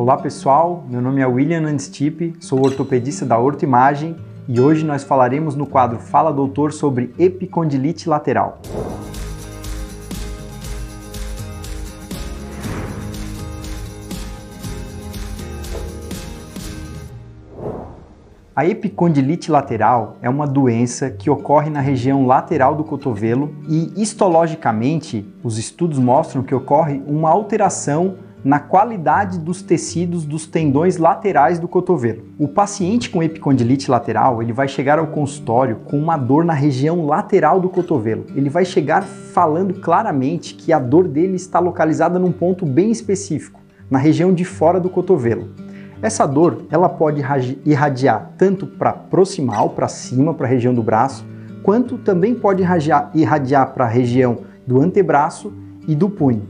Olá pessoal, meu nome é William Nandstip, sou ortopedista da Ortoimagem e hoje nós falaremos no quadro Fala Doutor sobre epicondilite lateral. A epicondilite lateral é uma doença que ocorre na região lateral do cotovelo e histologicamente os estudos mostram que ocorre uma alteração na qualidade dos tecidos dos tendões laterais do cotovelo. O paciente com epicondilite lateral, ele vai chegar ao consultório com uma dor na região lateral do cotovelo. Ele vai chegar falando claramente que a dor dele está localizada num ponto bem específico, na região de fora do cotovelo. Essa dor, ela pode irradiar tanto para proximal, para cima, para a região do braço, quanto também pode irradiar para a região do antebraço e do punho.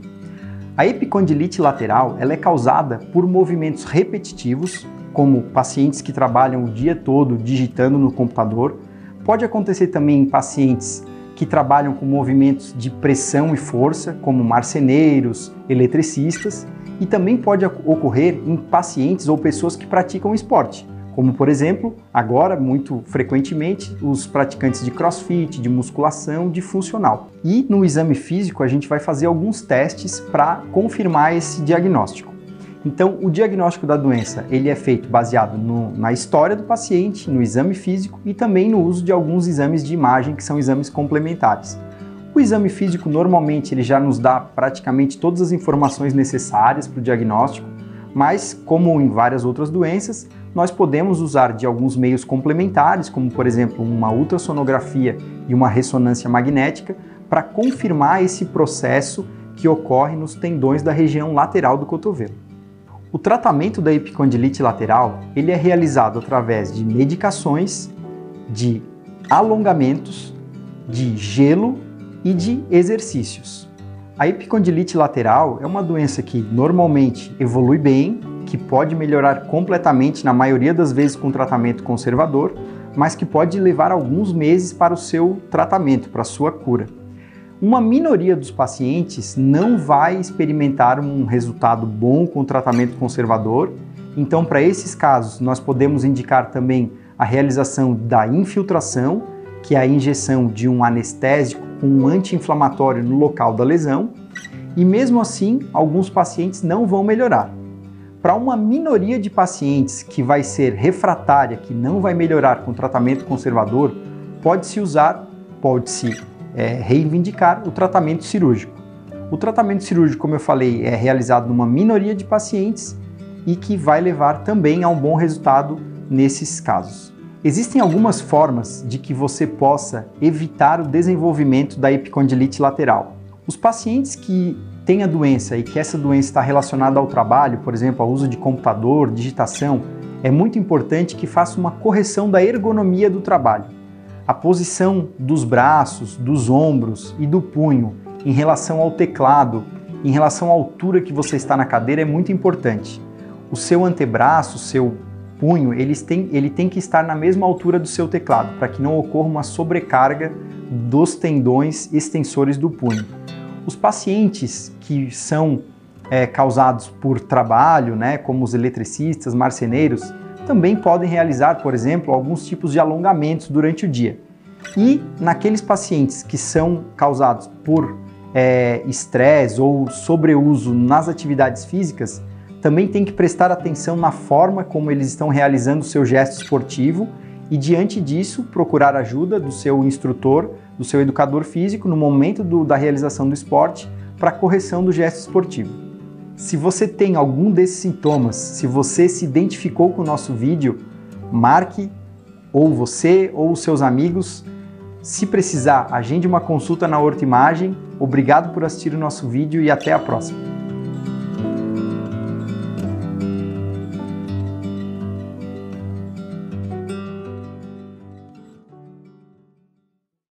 A epicondilite lateral ela é causada por movimentos repetitivos, como pacientes que trabalham o dia todo digitando no computador. Pode acontecer também em pacientes que trabalham com movimentos de pressão e força, como marceneiros, eletricistas, e também pode ocorrer em pacientes ou pessoas que praticam esporte, como por exemplo, agora muito frequentemente, os praticantes de crossfit, de musculação, de funcional. E no exame físico a gente vai fazer alguns testes para confirmar esse diagnóstico. Então, o diagnóstico da doença ele é feito baseado no, na história do paciente, no exame físico e também no uso de alguns exames de imagem que são exames complementares. O exame físico normalmente ele já nos dá praticamente todas as informações necessárias para o diagnóstico, mas como em várias outras doenças, nós podemos usar de alguns meios complementares, como por exemplo uma ultrassonografia e uma ressonância magnética, para confirmar esse processo que ocorre nos tendões da região lateral do cotovelo. O tratamento da epicondilite lateral ele é realizado através de medicações, de alongamentos, de gelo e de exercícios. A epicondilite lateral é uma doença que normalmente evolui bem que pode melhorar completamente na maioria das vezes com tratamento conservador, mas que pode levar alguns meses para o seu tratamento, para a sua cura. Uma minoria dos pacientes não vai experimentar um resultado bom com o tratamento conservador, então, para esses casos, nós podemos indicar também a realização da infiltração, que é a injeção de um anestésico com um anti-inflamatório no local da lesão, e mesmo assim, alguns pacientes não vão melhorar. Para uma minoria de pacientes que vai ser refratária, que não vai melhorar com tratamento conservador, pode-se usar, pode-se é, reivindicar o tratamento cirúrgico. O tratamento cirúrgico, como eu falei, é realizado numa minoria de pacientes e que vai levar também a um bom resultado nesses casos. Existem algumas formas de que você possa evitar o desenvolvimento da epicondilite lateral. Os pacientes que tem a doença e que essa doença está relacionada ao trabalho, por exemplo, ao uso de computador, digitação, é muito importante que faça uma correção da ergonomia do trabalho. A posição dos braços, dos ombros e do punho em relação ao teclado, em relação à altura que você está na cadeira é muito importante. O seu antebraço, seu punho, eles têm, ele tem que estar na mesma altura do seu teclado, para que não ocorra uma sobrecarga dos tendões extensores do punho. Os pacientes que são é, causados por trabalho, né, como os eletricistas, marceneiros, também podem realizar, por exemplo, alguns tipos de alongamentos durante o dia. E naqueles pacientes que são causados por é, estresse é, ou sobreuso nas atividades físicas, também tem que prestar atenção na forma como eles estão realizando o seu gesto esportivo e, diante disso, procurar ajuda do seu instrutor do seu educador físico no momento do, da realização do esporte para correção do gesto esportivo. Se você tem algum desses sintomas, se você se identificou com o nosso vídeo, marque ou você ou os seus amigos. Se precisar, agende uma consulta na Horta Imagem. Obrigado por assistir o nosso vídeo e até a próxima.